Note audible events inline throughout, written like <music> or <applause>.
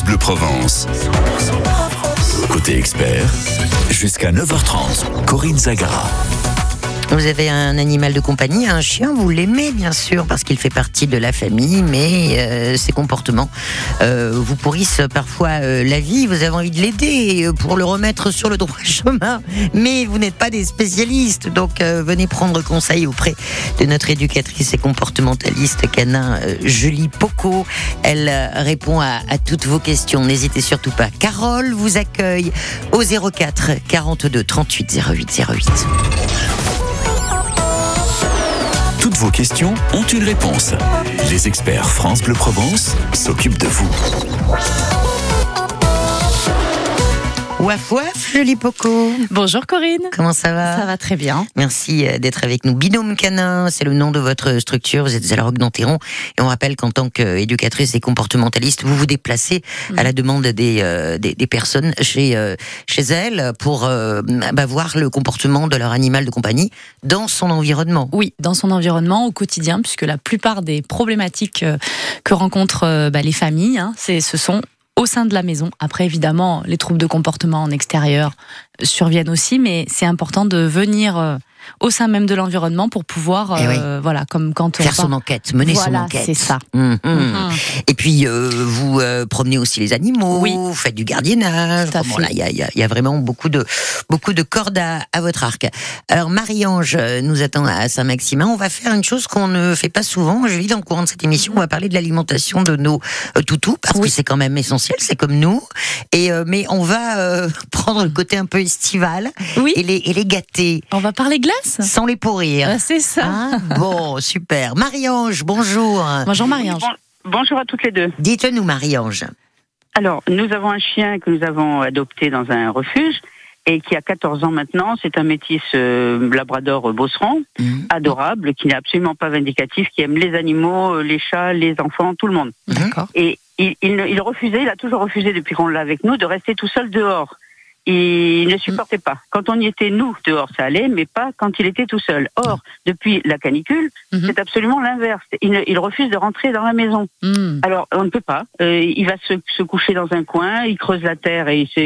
Bleu Provence. Côté expert, jusqu'à 9h30, Corinne Zagara. Vous avez un animal de compagnie, un chien, vous l'aimez bien sûr parce qu'il fait partie de la famille, mais euh, ses comportements euh, vous pourrissent parfois euh, la vie. Vous avez envie de l'aider pour le remettre sur le droit <laughs> chemin, mais vous n'êtes pas des spécialistes, donc venez prendre conseil auprès de notre éducatrice et comportementaliste canin Julie Poco. Elle répond à, à toutes vos questions. N'hésitez surtout pas. Carole vous accueille au 04 42 38 08 08. Vos questions ont une réponse. Les experts France Bleu Provence s'occupent de vous. Waf waf, joli Poco. Bonjour Corinne. Comment ça va? Ça va très bien. Merci euh, d'être avec nous. Binôme Canin, c'est le nom de votre structure. Vous êtes à la Roque d'Anteron. Et on rappelle qu'en tant qu'éducatrice et comportementaliste, vous vous déplacez à la demande des, euh, des, des, personnes chez, euh, chez elles pour bah, voir le comportement de leur animal de compagnie dans son environnement. Oui, dans son environnement au quotidien, puisque la plupart des problématiques que rencontrent bah, les familles, hein, ce sont au sein de la maison. Après, évidemment, les troubles de comportement en extérieur surviennent aussi, mais c'est important de venir euh, au sein même de l'environnement pour pouvoir, Eh oui. euh, voilà, comme quand on Faire son enquête, mener son enquête. c'est ça. Mhm. Mhm. Et puis, euh, vous euh, promenez aussi les animaux, Oui. vous faites du gardiennage. Bon, là, Il y y a- il y a vraiment beaucoup de, beaucoup de cordes à, à votre arc. Alors, Marie-Ange nous attend à Saint-Maximin. On va faire une chose qu'on ne fait pas souvent. Je vis dans le courant de cette émission, on va parler de l'alimentation de nos toutous, parce que c'est quand même essentiel, c'est comme nous. Et, mais on va <laughs> prendre le côté un peu estival et les, et les gâter, on va parler glace sans les pourrir. Ah, C'est ça. Hein bon, super. Marie-Ange, bonjour. Bonjour Marie-Ange. Bon- bonjour à toutes les deux. Dites-nous, Marie-Ange. Alors, nous avons un chien que nous avons adopté dans un refuge et qui a 14 ans maintenant. C'est un métis euh, labrador beauceron, Mhm. adorable, qui n'est absolument pas vindicatif, qui aime les animaux, euh, les chats, les enfants, tout le monde. D'accord. Et il, il refusait, il a toujours refusé depuis qu'on l'a avec nous, de rester tout seul dehors. Il ne supportait pas. Quand on y était, nous, dehors, ça allait, mais pas quand il était tout seul. Or, depuis la canicule, Mhm. c'est absolument l'inverse. Il, refuse de rentrer dans la maison. Hmm. Alors, on ne peut pas. Euh, il va se, se coucher dans un coin, il creuse la terre et il, se-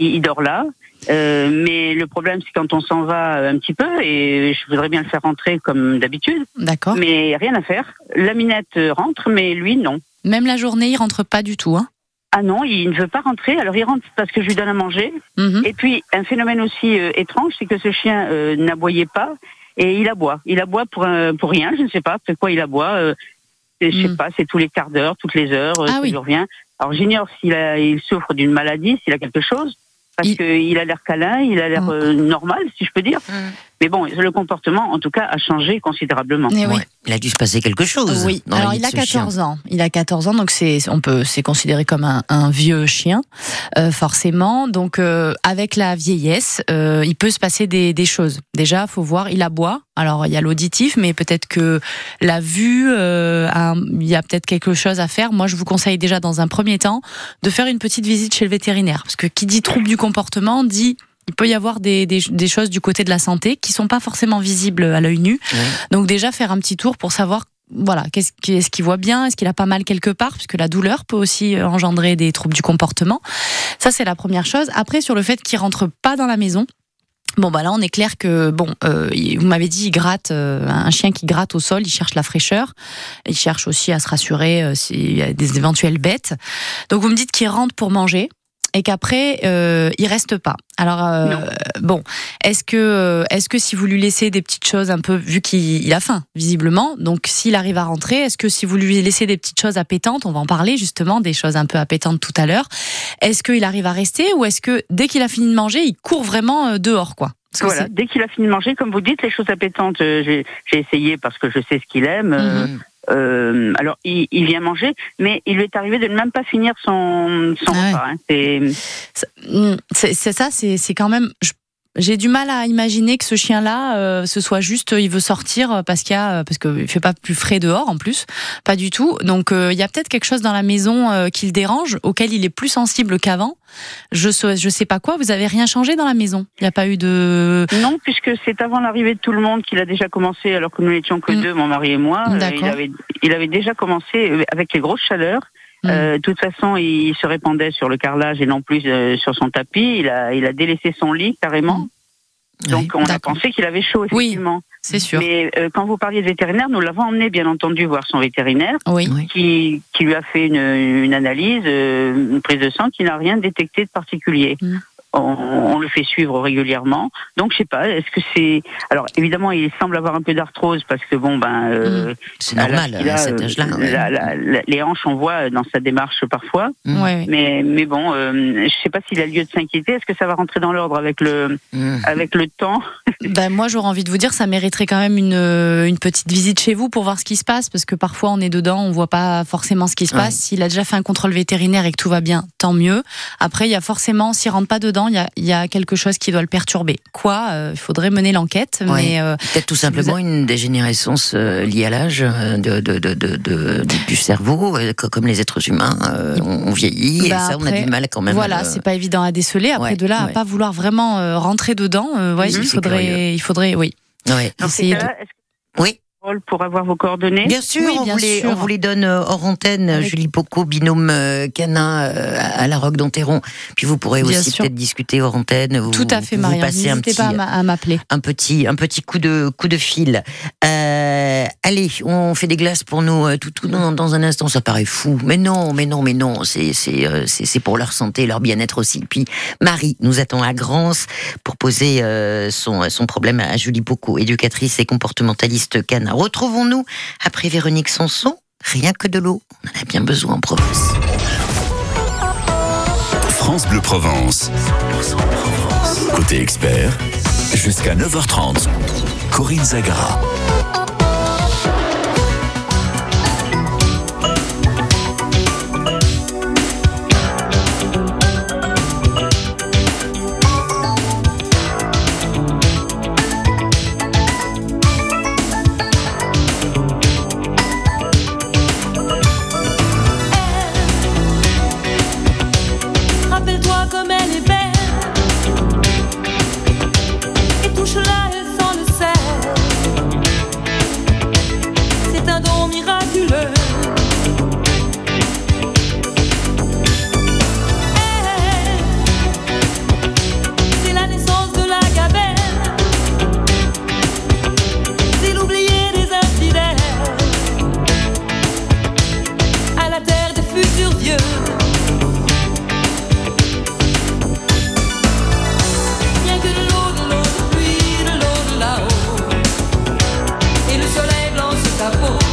il, il dort là. Euh, mais le problème, c'est quand on s'en va un petit peu, et je voudrais bien le faire rentrer comme d'habitude, D'accord. mais rien à faire. La minette rentre, mais lui, non. Même la journée, il rentre pas du tout. Hein? Ah non, il ne veut pas rentrer. Alors, il rentre parce que je lui donne à manger. Mhm. Et puis, un phénomène aussi euh, étrange, c'est que ce chien euh, n'aboyait pas et il aboie. Il aboie pour, un- pour rien, je ne sais pas pourquoi il aboie. Euh, c'est- je sais Mm. pas, c'est tous les quarts d'heure, toutes les heures, euh, Ah oui. revient. Alors, j'ignore s'il a, il souffre d'une maladie, s'il a quelque chose, parce Il- qu'il a l'air câlin, il a l'air Mm. euh, normal, si je peux dire. Mm. Mais bon, le comportement, en tout cas, a changé considérablement. Eh oui. Ouais, il a dû se passer quelque chose. Oui, dans la alors vie il a ce chien. 14 ans. Il a 14 ans, donc c'est on peut c'est considéré comme un, un vieux chien, euh, forcément. Donc euh, avec la vieillesse, euh, il peut se passer des, des choses. Déjà, faut voir, il aboie. Alors il y a l'auditif, mais peut-être que la vue, euh, a- il y a peut-être quelque chose à faire. Moi, je vous conseille déjà dans un premier temps de faire une petite visite chez le vétérinaire, parce que qui dit trouble du comportement dit il peut y avoir des, des, des choses du côté de la santé qui sont pas forcément visibles à l'œil nu. Ouais. Donc déjà faire un petit tour pour savoir voilà, qu'est-ce qu'il voit bien, est-ce qu'il a pas mal quelque part, puisque la douleur peut aussi euh, engendrer des troubles du comportement. Ça c'est la première chose. Après sur le fait qu'il rentre pas dans la maison. Bon bah là on est clair que bon euh, vous m'avez dit il gratte euh, un chien qui gratte au sol il cherche la fraîcheur il cherche aussi à se rassurer euh, s'il y a des éventuelles bêtes donc vous me dites qu'il rentre pour manger et qu'après euh, il reste pas alors euh, bon est-ce que euh, est-ce que si vous lui laissez des petites choses un peu vu qu'il il a faim visiblement donc s'il arrive à rentrer est-ce que si vous lui laissez des petites choses appétantes on va en parler justement des choses un peu appétantes tout à l'heure est-ce qu'il arrive à rester ou est-ce que dès qu'il a fini de manger il court vraiment euh, dehors quoi? Voilà. Dès qu'il a fini de manger, comme vous dites, les choses appétantes, euh, j'ai essayé parce que je sais ce qu'il aime. euh, Mhm. Euh, alors, il, il vient manger, mais il lui est arrivé de ne même pas finir son, son Ah ouais. repas. hein. C'est ça, c'est c'est quand même. je- J'ai du mal à imaginer que ce chien-là, euh, ce soit juste, euh, il veut sortir parce qu'il y a, parce qu'il fait pas plus frais dehors en plus, pas du tout. Donc euh, il y a peut-être quelque chose dans la maison euh, qui le dérange, auquel il est plus sensible qu'avant. Je sais, je sais pas quoi. Vous avez rien changé dans la maison? Il n'y a pas eu de. non, puisque c'est avant l'arrivée de tout le monde qu'il a déjà commencé, alors que nous n'étions que Mm. deux, mon mari et moi. euh, il, avait, il avait déjà commencé euh, avec les grosses chaleurs. Mm. Euh, de toute façon, il se répandait sur le carrelage et non plus euh, sur son tapis. Il a, il a délaissé son lit carrément. Donc on a pensé qu'il avait chaud, Oui. effectivement. C'est sûr. Mais euh, quand vous parliez de vétérinaire, nous l'avons emmené, bien entendu, voir son vétérinaire, Oui. Oui. qui, qui lui a fait une, une analyse, euh, une prise de sang, qui n'a rien détecté de particulier. Mm. On, on le fait suivre régulièrement. Donc je sais pas, est-ce que c'est alors évidemment il semble avoir un peu d'arthrose parce que bon ben euh, C'est à l'âge normal à cet euh, âge-là. ouais. la- la- la- les hanches on voit dans sa démarche parfois. Mm. Mais, mais bon, euh, je sais pas s'il a lieu de s'inquiéter. Est-ce que ça va rentrer dans l'ordre avec le, Mm. avec le temps? <laughs> Ben, moi, j'aurais envie de vous dire, ça mériterait quand même une, euh, une petite visite chez vous pour voir ce qui se passe, parce que parfois on est dedans, on voit pas forcément ce qui se Ouais. passe. S'il a déjà fait un contrôle vétérinaire et que tout va bien, tant mieux. Après, il y a forcément, s'il rentre pas dedans, il y a, il y a quelque chose qui doit le perturber. Quoi euh, Il faudrait mener l'enquête, mais euh, Peut-être tout simplement une dégénérescence euh, liée à l'âge euh, de, de, de, de- de- du cerveau, euh, co- comme les êtres humains, euh, on, on vieillit Bah et ça, on a du mal quand même. voilà, euh, c'est pas évident à déceler. Après, ouais, de là à ouais. pas vouloir vraiment euh, rentrer dedans, ouais, il faudrait, il faudrait, oui. ouais. Dans ces Essayer de- est-ce Oui. Pour avoir vos coordonnées Bien sûr, Oui, on, vous les, sûr. on vous les donne euh, hors antenne, Avec- Julie Poco, binôme euh, canin euh, à à la Roque d'Enterron. Puis vous pourrez Bien aussi peut-être discuter hors antenne. Vous, Tout à fait, vous Maria. passez un N'hésitez petit, pas à m'a- à m'appeler. un petit, un petit coup de, coup de fil. Euh, allez, on fait des glaces pour nous tout, tout dans, dans un instant. Ça paraît fou, mais non, mais non, mais non. C'est, c'est, c'est, c'est pour leur santé, leur bien-être aussi. Puis Marie nous attend à Grance pour poser euh, son, son problème à Julie Poco, éducatrice et comportementaliste canin. Retrouvons-nous après Véronique Sanson. Rien que de l'eau, on en a bien besoin en Provence. France Bleu Provence. Côté expert, jusqu'à 9h30. Corinne Zagara. Blanc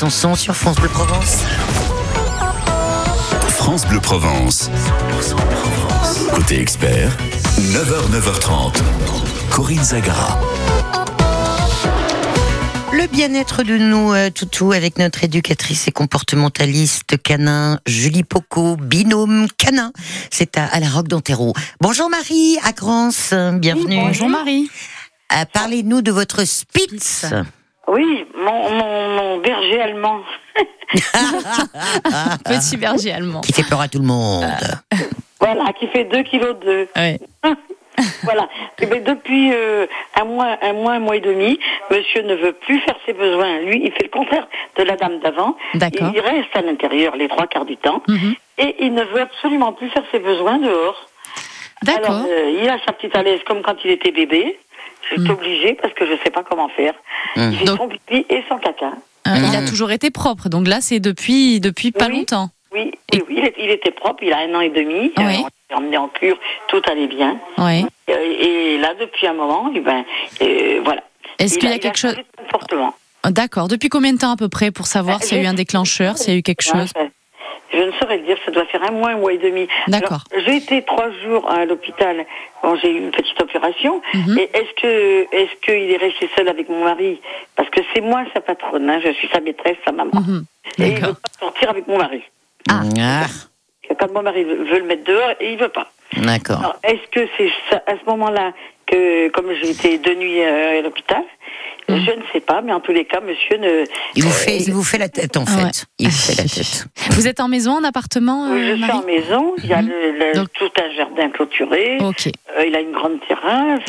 Sanson sur France Bleu Provence. France Bleu Provence. Côté expert, 9h, 9h30. Corinne Zagara. Le bien-être de nos euh, toutous avec notre éducatrice et comportementaliste canin Julie Poco, binôme canin. C'est à, à la Roque d'Antero. Bonjour Marie, à Grance, bienvenue. Bonjour Marie. Euh, Parlez-nous de votre Spitz. Oui, mon, mon, mon berger allemand. <laughs> Petit berger allemand. Qui fait peur à tout le monde. Voilà, qui fait 2 kilos de. Ouais. <laughs> Voilà. Et ben, depuis euh, un mois, un mois, un mois et demi, monsieur ne veut plus faire ses besoins. Lui, il fait le contraire de la dame d'avant. D'accord. Il reste à l'intérieur les trois quarts du temps. Mhm. Et il ne veut absolument plus faire ses besoins dehors. Alors, D'accord. euh, il a sa petite alaise comme quand il était bébé. Je suis Mhm. obligée parce que je sais pas comment faire. Il fait Donc- son pipi et son caca. Euh, Il a toujours été propre, donc là c'est depuis depuis pas Oui. longtemps. Oui, oui, oui, il, est- il était propre, il a un an et demi. Oui. Euh, on l'a emmené en cure, tout allait bien. Ouais. Euh, Et là, depuis un moment, eh ben, euh, voilà. Est-ce Il qu'il y a- quelque chose. D'accord. Depuis combien de temps à peu près pour savoir Bah, s'il y a eu un déclencheur, s'il y a eu quelque chose Ah, Je ne saurais le dire, ça doit faire un mois, un mois et demi. D'accord. J'ai été trois jours à l'hôpital. Bon, j'ai eu une petite opération. Mhm. Et est-ce que, est-ce qu'il est resté seul avec mon mari? Parce que c'est moi sa patronne, hein, je suis sa maîtresse, sa maman. Mhm. Et il veut pas sortir avec mon mari. Ah. Ah, Quand mon mari veut le mettre dehors, et il veut pas. D'accord. Alors, est-ce que c'est à ce moment-là que, comme j'ai été de nuit euh, à l'hôpital, Mm. je ne sais pas, mais en tous les cas, monsieur ne. Il vous fait, il vous fait la tête en fait. Ouais. Il vous fait la tête. <laughs> Vous êtes en maison, en appartement, Oui, euh, je suis en Marie maison, il y a Mhm. le, le- Donc- tout un jardin clôturé, Ok. euh, il a une grande terrasse,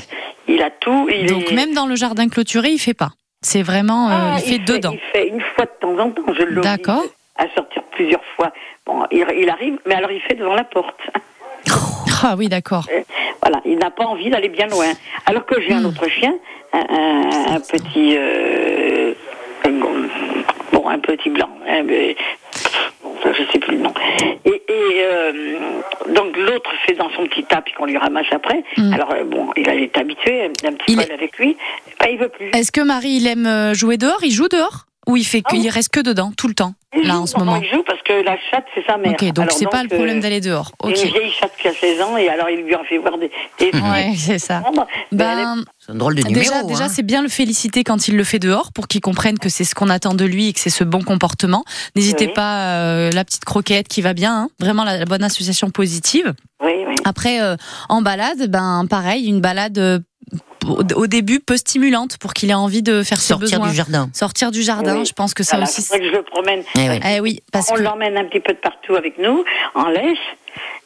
il a tout. Il Donc est... même dans le jardin clôturé, il fait pas. C'est vraiment, euh, Ah, il fait dedans. Il fait une fois de temps en temps, je l'oblige D'accord. à sortir plusieurs fois. Bon, il, il arrive, mais alors il fait devant la porte. <laughs> Ah oui, d'accord. Voilà, il n'a pas envie d'aller bien loin. Alors que j'ai un Hmm. autre chien, un, un- un petit, euh, bon, un petit blanc, hein, mais, bon, je sais plus le nom. Et, et, euh, donc l'autre fait dans son petit tas puis qu'on lui ramasse après. Hmm. Alors euh, bon, il été habitué d'un petit poil est- avec lui, ben, il veut plus. Est-ce que Marie, il aime euh, jouer dehors? Il joue dehors? Ou il fait, Ah oui. reste que dedans tout le temps? Il là joue, en ce moment Il joue parce que la chatte c'est sa mère. Ok, donc c'est pas le problème euh, d'aller dehors. c'est Ok. Une vieille chatte qui a 16 ans et alors il lui en fait voir des. des Ouais, <laughs> c'est ça. Ben, C'est un drôle de numéro. Déjà, déjà hein. c'est bien le féliciter quand il le fait dehors pour qu'il comprenne que c'est ce qu'on attend de lui et que c'est ce bon comportement. N'hésitez Oui. pas, euh, la petite croquette qui va bien, hein. vraiment la, la bonne association positive. Oui, oui. Après, euh, en balade, ben pareil, une balade euh, au, au début peu stimulante pour qu'il ait envie de faire ses Sortir besoins. du jardin. Sortir du jardin, Oui. je pense que ça Voilà, aussi. c'est vrai que je le promène. Eh oui. Eh oui, parce on que l'emmène un petit peu de partout avec nous, en laisse.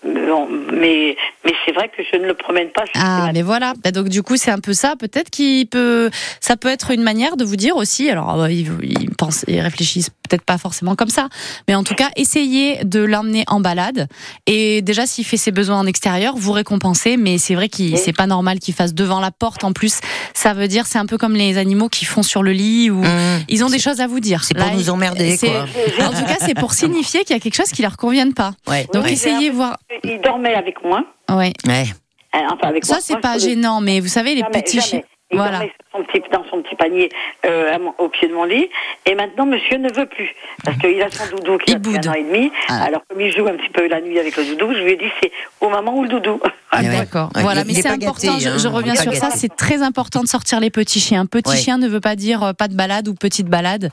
Bon, mais mais c'est vrai que je ne le promène pas. Ah, mais voilà. Bah, donc du coup, c'est un peu ça. Peut-être qu'il peut, ça peut être une manière de vous dire aussi. Alors, euh, ils, ils pensent, ils réfléchissent peut-être pas forcément comme ça, mais en tout cas, essayez de l'emmener en balade. Et déjà, s'il fait ses besoins en extérieur, vous récompensez. Mais c'est vrai qu'il, Oui. c'est pas normal qu'il fasse devant la porte. En plus, ça veut dire, c'est un peu comme les animaux qui font sur le lit ou Mmh. ils ont des choses à vous dire. C'est pour Là, nous emmerder, c'est- quoi. En tout cas, c'est pour signifier qu'il y a quelque chose qui leur convienne pas. Ouais. Donc essayez voir. Il dormait avec moi. Ouais. Ouais. hein, Enfin, avec. Ça, c'est pas gênant, mais vous savez, les Jamais, petits jamais. Il Voilà. dormait sur son petit- dans son petit panier euh, à mon- au pied de mon lit. Et maintenant, monsieur ne veut plus. Parce qu'il a son doudou qui Il a depuis un an et demi. Ah. Alors, comme il joue un petit peu la nuit avec le doudou, je lui ai dit c'est au maman ou le doudou. Eh. D'accord. Ouais, voilà, il- mais c'est important. gâté, je, hein, je reviens sur ça. C'est très important de sortir les petits chiens. Petit Ouais. chien ne veut pas dire euh, pas de balade ou petite balade.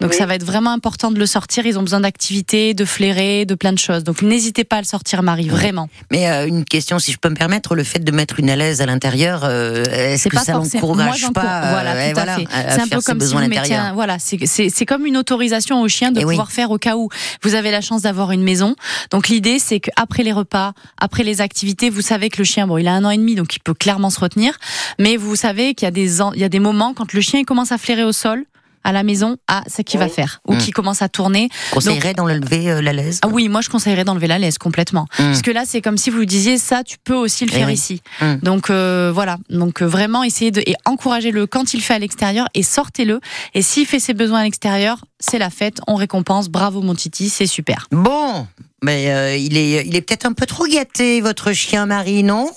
Donc Oui. ça va être vraiment important de le sortir. Ils ont besoin d'activités, de flairer, de plein de choses. Donc n'hésitez pas à le sortir, Marie. Vraiment. Mais euh, une question, si je peux me permettre, le fait de mettre une alaise à l'intérieur, euh, est-ce C'est que pas ça Moi, pas Voilà, ouais, tout à voilà, fait. à- à C'est un peu comme si vous un- Voilà, c'est c'est c'est comme une autorisation au chien de Eh oui. pouvoir faire au cas où vous avez la chance d'avoir une maison. Donc l'idée, c'est qu'après les repas, après les activités, vous savez que le chien, bon, il a un an et demi, donc il peut clairement se retenir. Mais vous savez qu'il y a des il y a des moments quand le chien il commence à flairer au sol à la maison, ah, c'est qu'il va faire, ou Mm. qu'il commence à tourner. Conseillerais d'enlever euh, l'alaise Ah oui, moi je conseillerais d'enlever la laisse complètement. Mm. Parce que là, c'est comme si vous lui disiez ça, tu peux aussi le Eh faire oui. ici. Mm. Donc euh, voilà, donc euh, vraiment essayez de et encouragez-le quand il fait à l'extérieur et sortez-le. Et s'il fait ses besoins à l'extérieur, c'est la fête, on récompense. Bravo mon titi, c'est super. Bon, mais euh, il est, il est peut-être un peu trop gâté, votre chien Marie, non?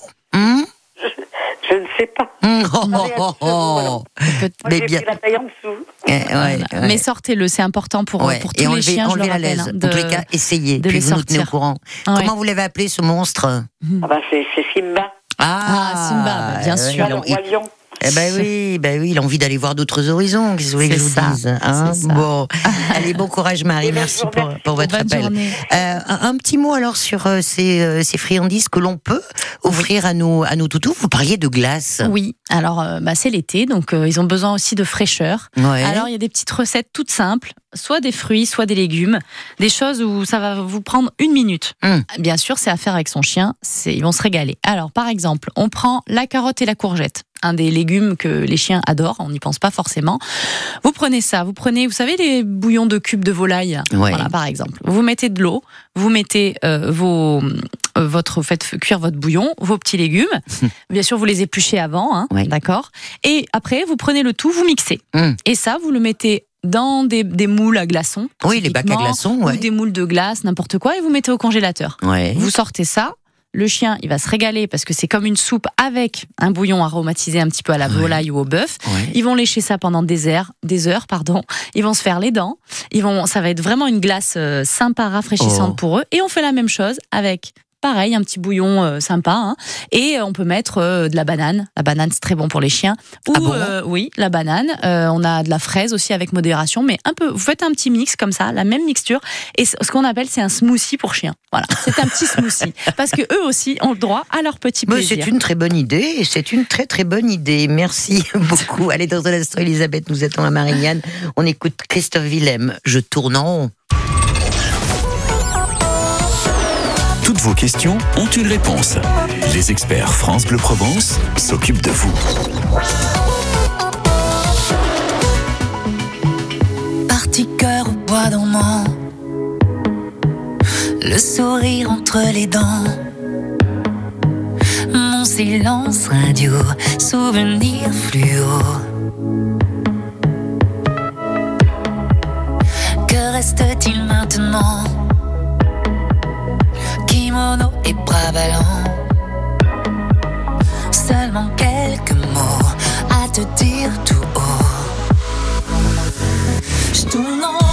Je ne sais pas. Hum, oh, oh, oh, Mais bien. la taille en dessous. Eh, ouais, ouais. Mais sortez-le, c'est important pour, Ouais. pour tous Et les chiens, je le enlevez la rappelle. laisse. hein, En tous les cas, essayez. de Puis les vous nous tenez au courant. Ah ouais. Comment vous l'avez appelé ce monstre? Ah bah, c'est Simba. Ah, Simba, bah, bien sûr. il Eh ben oui, ben oui, il a envie d'aller voir d'autres horizons. Qu'est-ce que je vous ça, dise hein? Bon, allez, bon courage Marie, merci pour, pour votre Bonne appel. Euh, un, un petit mot alors sur euh, ces, euh, ces friandises que l'on peut offrir à nos à nos toutous. Vous parliez de glace. Oui, alors euh, bah, c'est l'été, donc euh, ils ont besoin aussi de fraîcheur. Ouais. Alors il y a des petites recettes toutes simples, soit des fruits, soit des légumes, des choses où ça va vous prendre une minute. Hum. Bien sûr, c'est à faire avec son chien, ils vont se régaler. Alors par exemple, on prend la carotte et la courgette, un des légumes que les chiens adorent, on n'y pense pas forcément. Vous prenez ça, vous prenez, vous savez les bouillons de cubes de volaille, Ouais. voilà par exemple. Vous mettez de l'eau, vous mettez euh, vos euh, votre faites cuire votre bouillon, vos petits légumes. Bien sûr, vous les épluchez avant, hein, Ouais. d'accord. Et après, vous prenez le tout, vous mixez. Hum. Et ça, vous le mettez dans des, des moules à glaçons. Oui, les bacs à glaçons, ouais. Ou des moules de glace, n'importe quoi, et vous mettez au congélateur. Ouais. Vous sortez ça. Le chien, il va se régaler parce que c'est comme une soupe avec un bouillon aromatisé un petit peu à la Ouais. volaille ou au bœuf. Ouais. Ils vont lécher ça pendant des heures, des heures, pardon. Ils vont se faire les dents. Ils vont, ça va être vraiment une glace euh, sympa, rafraîchissante Oh. pour eux. Et on fait la même chose avec, pareil, un petit bouillon euh, sympa. hein. Et euh, on peut mettre euh, de la banane. La banane, c'est très bon pour les chiens. Ou, Ah bon? oui, la banane. On a de la fraise aussi avec modération, mais un peu. Vous faites un petit mix comme ça, la même mixture. Et ce qu'on appelle, c'est un smoothie pour chiens. Voilà, c'est un petit smoothie <laughs> parce que eux aussi ont le droit à leur petit plaisir. c'est une très bonne idée, c'est une très très bonne idée. Merci <laughs> beaucoup. Allez, dans un instant, Elisabeth, nous attend à Marignane. On écoute Christophe Willem. Je tourne en rond. Toutes vos questions ont une réponse. Les experts France Bleu Provence s'occupent de vous. Parti cœur bois dormant, le sourire entre les dents. Mon silence radio, souvenir fluo. Que reste-t-il maintenant? Et bras ballants. Seulement quelques mots à te dire tout haut. Je tourne en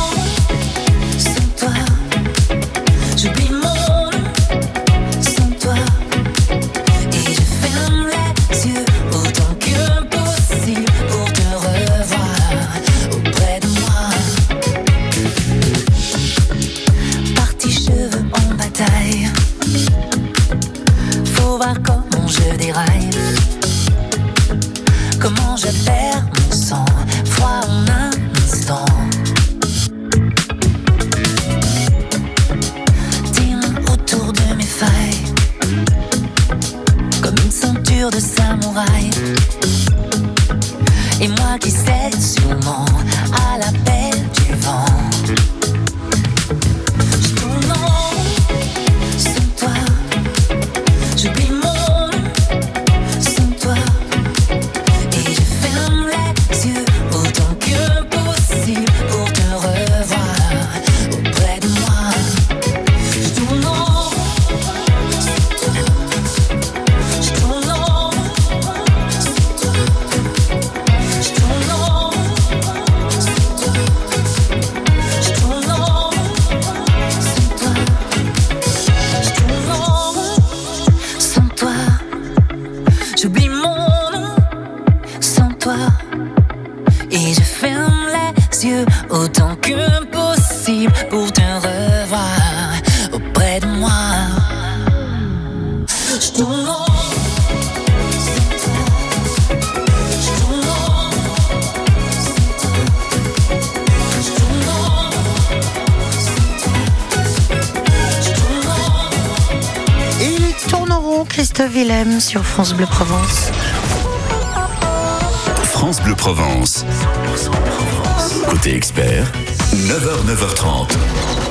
France Bleu Provence. France Bleu Provence. Côté expert, 9h, 9h30.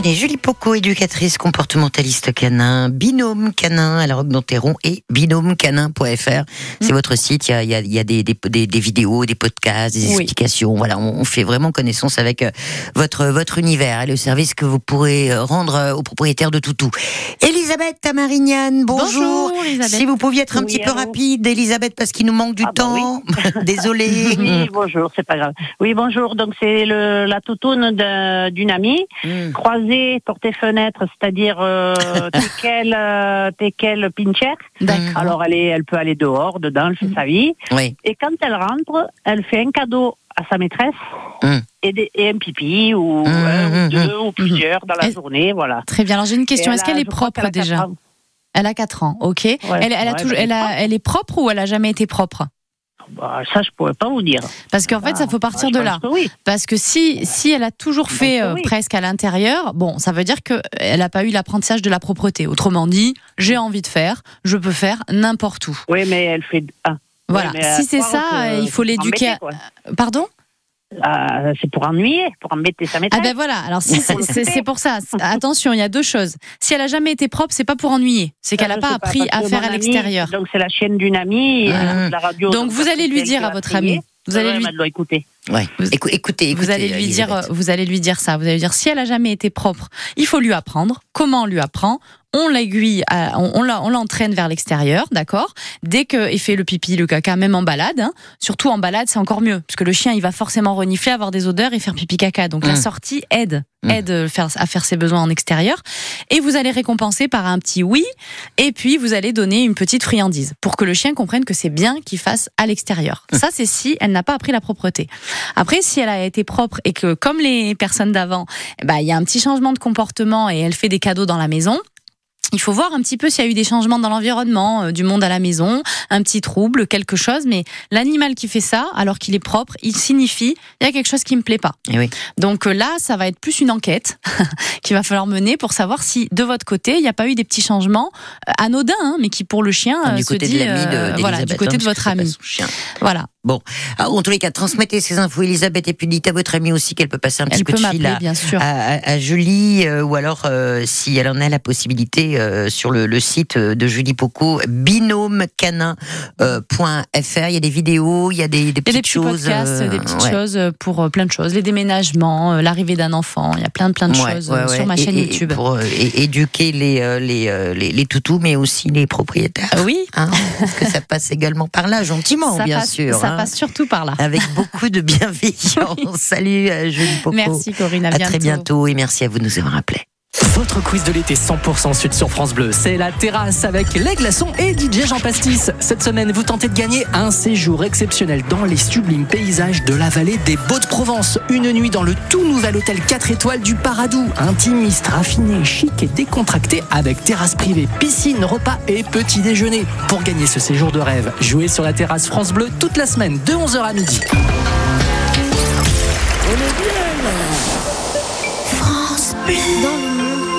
Julie Poco, éducatrice comportementaliste canin, binôme canin à la Roque d'Anteron et binômecanin.fr. C'est votre site, il y a, y a- y a des, des, des- des vidéos, des podcasts, des Oui. explications. Voilà, on, on fait vraiment connaissance avec euh, votre, votre univers et le service que vous pourrez euh, rendre euh, aux propriétaires de Toutou. Elisabeth Tamarignane, bonjour. Bonjour, Elisabeth. Si vous pouviez être un Oui, petit peu rapide, Elisabeth, parce qu'il nous manque du Ah bah temps. <laughs> Désolée. <laughs> Oui, bonjour, c'est pas grave. Oui, bonjour. Donc c'est la toutoune d'une amie, Mm. Portée fenêtre, c'est-à-dire euh, <laughs> teckel, euh, teckel pincher. D'accord. Alors elle est, elle peut aller dehors, dedans, elle fait sa vie. Oui. Et quand elle rentre, elle fait un cadeau à sa maîtresse Mm. et, des- et un pipi ou Mm, un mm, ou deux ou plusieurs dans la journée, voilà. Très bien. Alors j'ai une question. Est-ce elle qu'elle est propre déjà. Elle a 4 ans, ok. elle, elle, a ouais, toujours, elle elle, est a, elle est propre ou elle a jamais été propre? Bah, ça, je pourrais pas vous dire. Parce qu'en fait, ça faut partir Ah, je de là. que oui. Parce que si, si elle a toujours pense fait euh, oui. presque à l'intérieur, bon, ça veut dire qu'elle n'a pas eu l'apprentissage de la propreté. Autrement dit, j'ai envie de faire, je peux faire n'importe où. Oui, mais elle fait. Ah. Voilà. Ouais, à si c'est ça, que il faut l'éduquer. Pardon? Ah, c'est pour ennuyer, pour embêter sa Ah maîtresse. ben voilà, alors si c'est- pour ça. <laughs> Attention, il y a deux choses. Si elle a jamais été propre, c'est pas pour ennuyer, c'est qu'elle n'a je pas appris à faire à l'extérieur. Donc c'est la chaîne d'une amie, Ah. écoute la radio. Donc vous allez lui dire à votre amie. Vous allez lui écouter. Ouais. Écou- écoutez, écoutez. Vous allez lui dire, vous allez lui dire ça. Vous allez lui dire si elle a jamais été propre, il faut lui apprendre. Comment on lui apprend? On l'aiguille, on, l'entraîne vers l'extérieur, d'accord? Dès qu'il fait le pipi, le caca, même en balade, hein, surtout en balade, c'est encore mieux, parce que le chien, il va forcément renifler, avoir des odeurs et faire pipi caca. Donc la Mm. sortie aide, Mm. aide à faire, à faire ses besoins en extérieur. Et vous allez récompenser par un petit oui, et puis vous allez donner une petite friandise pour que le chien comprenne que c'est bien qu'il fasse à l'extérieur. Ça, c'est si elle n'a pas appris la propreté. Après, si elle a été propre et que, comme les personnes d'avant, eh ben, il y a un petit changement de comportement et elle fait des cadeaux dans la maison. Il faut voir un petit peu s'il y a eu des changements dans l'environnement, euh, du monde à la maison, un petit trouble, quelque chose. Mais l'animal qui fait ça, alors qu'il est propre, il signifie il y a quelque chose qui me plaît pas. Eh oui. Donc euh, là, ça va être plus une enquête <laughs> qu'il va falloir mener pour savoir si de votre côté, il n'y a pas eu des petits changements euh, anodins, hein, mais qui pour le chien du se côté dit, de de voilà, du côté hein, de votre ami. son Voilà. Alors, en tous les cas, transmettez ces infos, Elisabeth, et puis dites à votre amie aussi qu'elle peut passer un petit Elle coup de fil à, bien sûr. à, à- Julie, euh, ou alors, euh, si elle en a la possibilité, euh, sur le, le site de Julie Poco, binômecanin.fr. Il y a des vidéos, il y a des, des Il y a petites des choses. podcasts, euh, des petites ouais. choses pour euh, plein de choses, les déménagements, euh, l'arrivée d'un enfant, il y a plein de plein de Ouais, choses ouais, euh, sur ma chaîne et YouTube. Pour euh, éduquer les, euh, les, euh, les, les toutous, mais aussi les propriétaires. Euh, oui, Hein, parce que ça passe également par là, gentiment, ça, bien passe, sûr. ça hein. passe surtout par là. Avec <laughs> beaucoup de bienveillance. Salut, euh, Julie Poco. Merci Corinne, à, À bientôt. très bientôt et merci à vous de nous avoir appelés. Votre quiz de l'été 100% sud sur France Bleu, c'est la terrasse avec les glaçons et DJ Jean Pastis. Cette semaine, vous tentez de gagner un séjour exceptionnel dans les sublimes paysages de la vallée des Beaux-de-Provence. Une nuit dans le tout nouvel hôtel 4 étoiles du Paradou. Intimiste, raffiné, chic et décontracté avec terrasse privée, piscine, repas et petit déjeuner. Pour gagner ce séjour de rêve, jouez sur la terrasse France Bleu toute la semaine de 11h à midi. Dans le monde,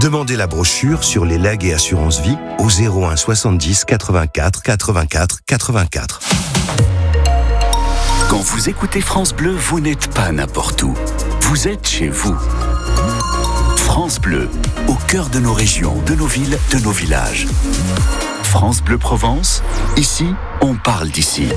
Demandez la brochure sur les legs et assurances vie au 01 70 84 84 84. Quand vous écoutez France Bleu, vous n'êtes pas n'importe où. Vous êtes chez vous. France Bleu, au cœur de nos régions, de nos villes, de nos villages. France Bleu Provence, ici, on parle d'ici.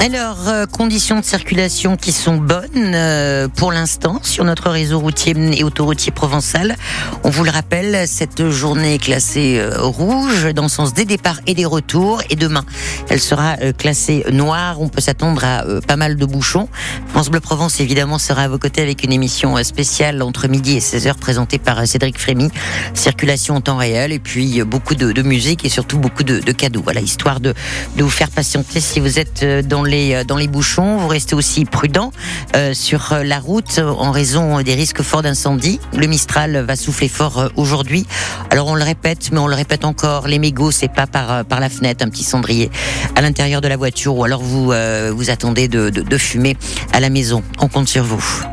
Alors, euh, conditions de circulation qui sont bonnes euh, pour l'instant sur notre réseau routier et autoroutier provençal. On vous le rappelle, cette journée est classée euh, rouge dans le sens des départs et des retours. Et demain, elle sera euh, classée noire. On peut s'attendre à pas mal de bouchons. France Bleu Provence, évidemment, sera à vos côtés avec une émission spéciale entre midi et 16h présentée par Cédric Frémy. Circulation en temps réel et puis beaucoup de, musique et surtout beaucoup de, de cadeaux. Voilà, histoire de de, vous faire patienter si vous êtes dans les, euh, dans les bouchons. Vous restez aussi prudent euh, sur euh, la route en raison des risques forts d'incendie. Le Mistral va souffler fort aujourd'hui. Alors on le répète, mais on le répète encore, les mégots, c'est pas par, la fenêtre, un petit cendrier à l'intérieur de la voiture ou alors vous, vous attendez de, de, de fumer à la maison. On compte sur vous.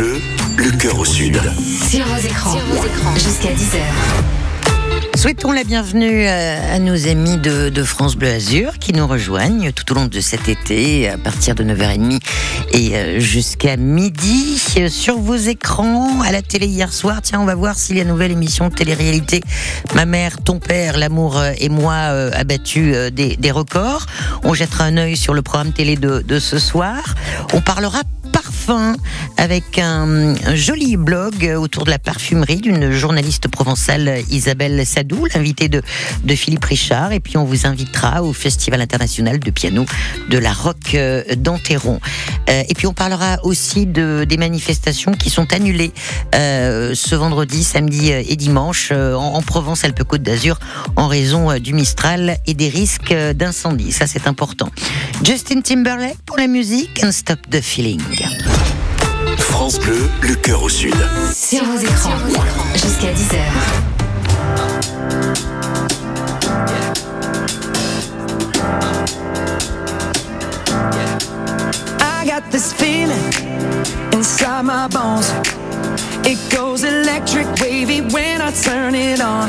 Bleu, le cœur au sud. Sur vos écrans, jusqu'à 10h. Souhaitons la bienvenue euh, à nos amis de, de France Bleu Azur qui nous rejoignent tout au long de cet été à partir de 9h30 et euh, jusqu'à midi Euh, sur vos écrans à la télé hier soir. Tiens, on va voir si la nouvelle émission de télé-réalité Ma mère, ton père, l'amour et moi a battu des, des records. On jettera un œil sur le programme télé de, de ce soir. On parlera parfum avec un, joli blog autour de la parfumerie d'une journaliste provençale Isabelle Sadou, l'invitée de, Philippe Richard. Et puis on vous invitera au Festival international de piano de la Roque euh, d'Anteron. Euh, et puis on parlera aussi de, des manifestations qui sont annulées euh, ce vendredi, samedi et dimanche en, en Provence-Alpes-Côte d'Azur en raison du Mistral et des risques d'incendie. Ça c'est important. Justin Timberlake pour la musique and Stop the Feeling. France Bleu, le cœur au sud. Sur vos écrans, jusqu'à 10h. I got this feeling inside my bones. It goes electric wavy when I turn it on.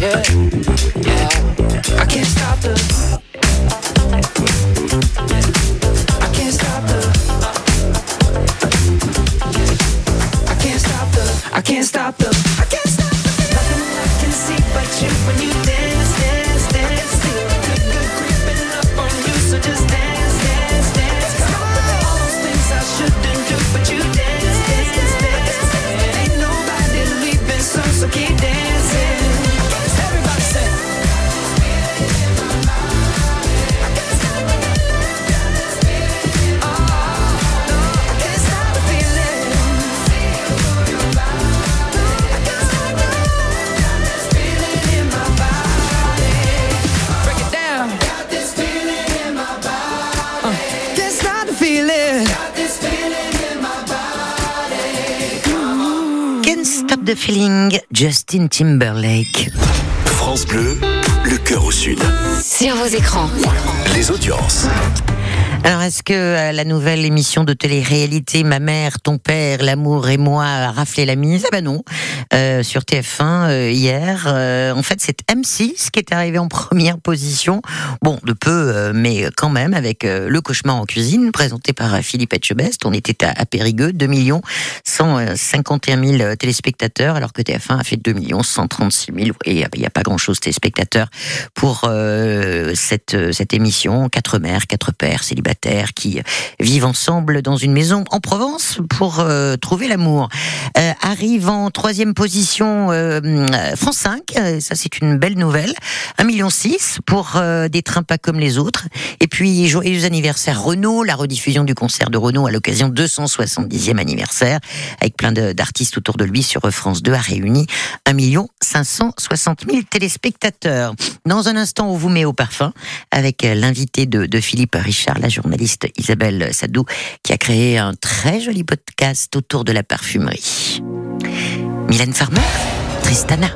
Yeah. Feeling, Justin Timberlake. France Bleu, le cœur au sud. Sur vos écrans. Les audiences. Alors, est-ce que euh, la nouvelle émission de télé-réalité Ma mère, ton père, l'amour et moi a raflé la mise? Ah ben non. Euh, sur TF1 euh, hier, euh, en fait, c'est M6 qui est arrivé en première position. Bon, de peu, euh, mais quand même, avec Le cauchemar en cuisine, présenté par Philippe Etchebest. On était à, Périgueux, 2 millions 151 000 téléspectateurs, alors que TF1 a fait 2 millions 136 000. Et il n'y a, pas grand-chose téléspectateurs pour cette, cette émission. Quatre mères, quatre pères célibataires qui vivent ensemble dans une maison en Provence pour euh, trouver l'amour. Euh, arrive en troisième position euh, euh, France 5, euh, ça c'est une belle nouvelle. 1,6 million pour euh, des trains pas comme les autres. Et puis joyeux anniversaire Renault, la rediffusion du concert de Renault à l'occasion 270e anniversaire, avec plein d'artistes autour de lui sur France 2 a réuni 1 560 000 téléspectateurs. Dans un instant, on vous met au parfum avec euh, l'invité de, de Philippe Richard, la journaliste Isabelle Sadou, qui a créé un très joli podcast autour de la parfumerie. Mylène Farmer, Tristana.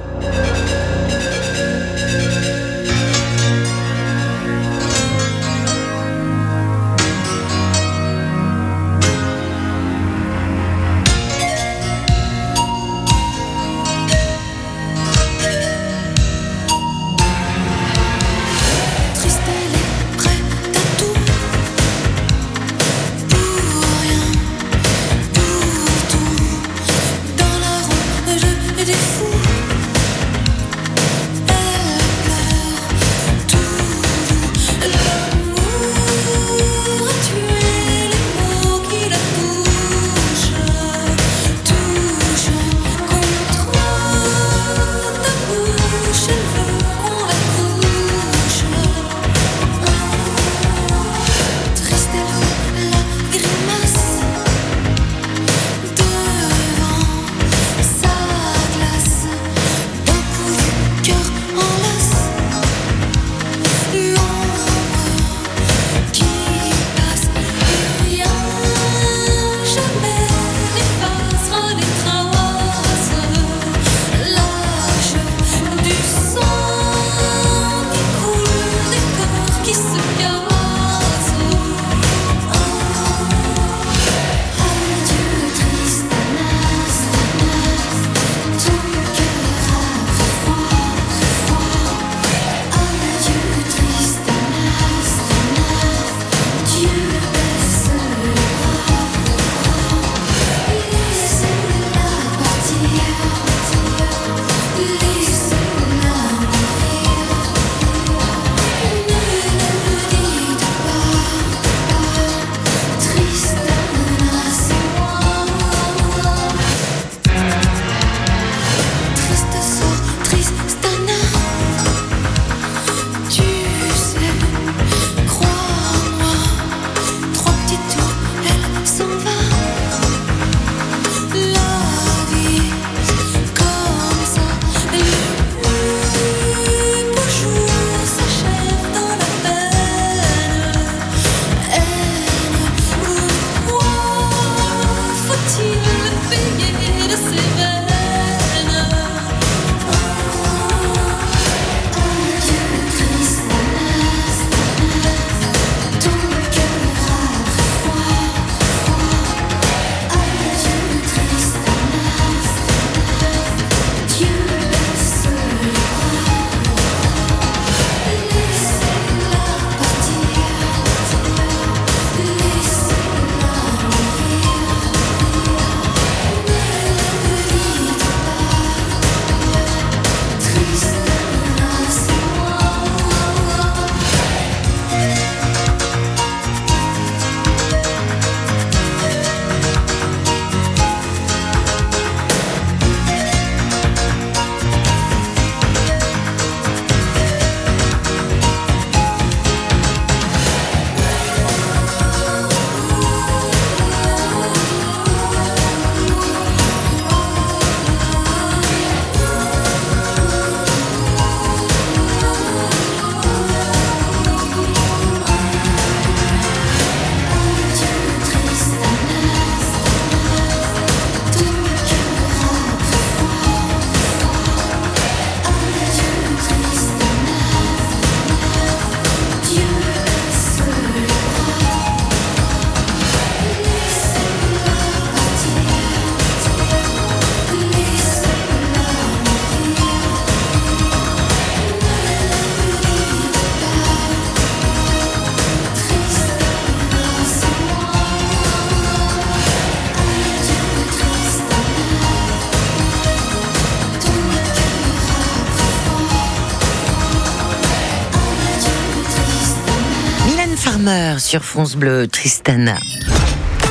Sur France Bleu, Tristana.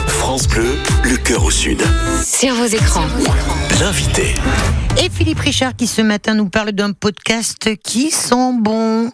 France Bleu, le cœur au sud. Sur vos écrans. L'invité. Et Philippe Richard qui ce matin nous parle d'un podcast qui sent bon.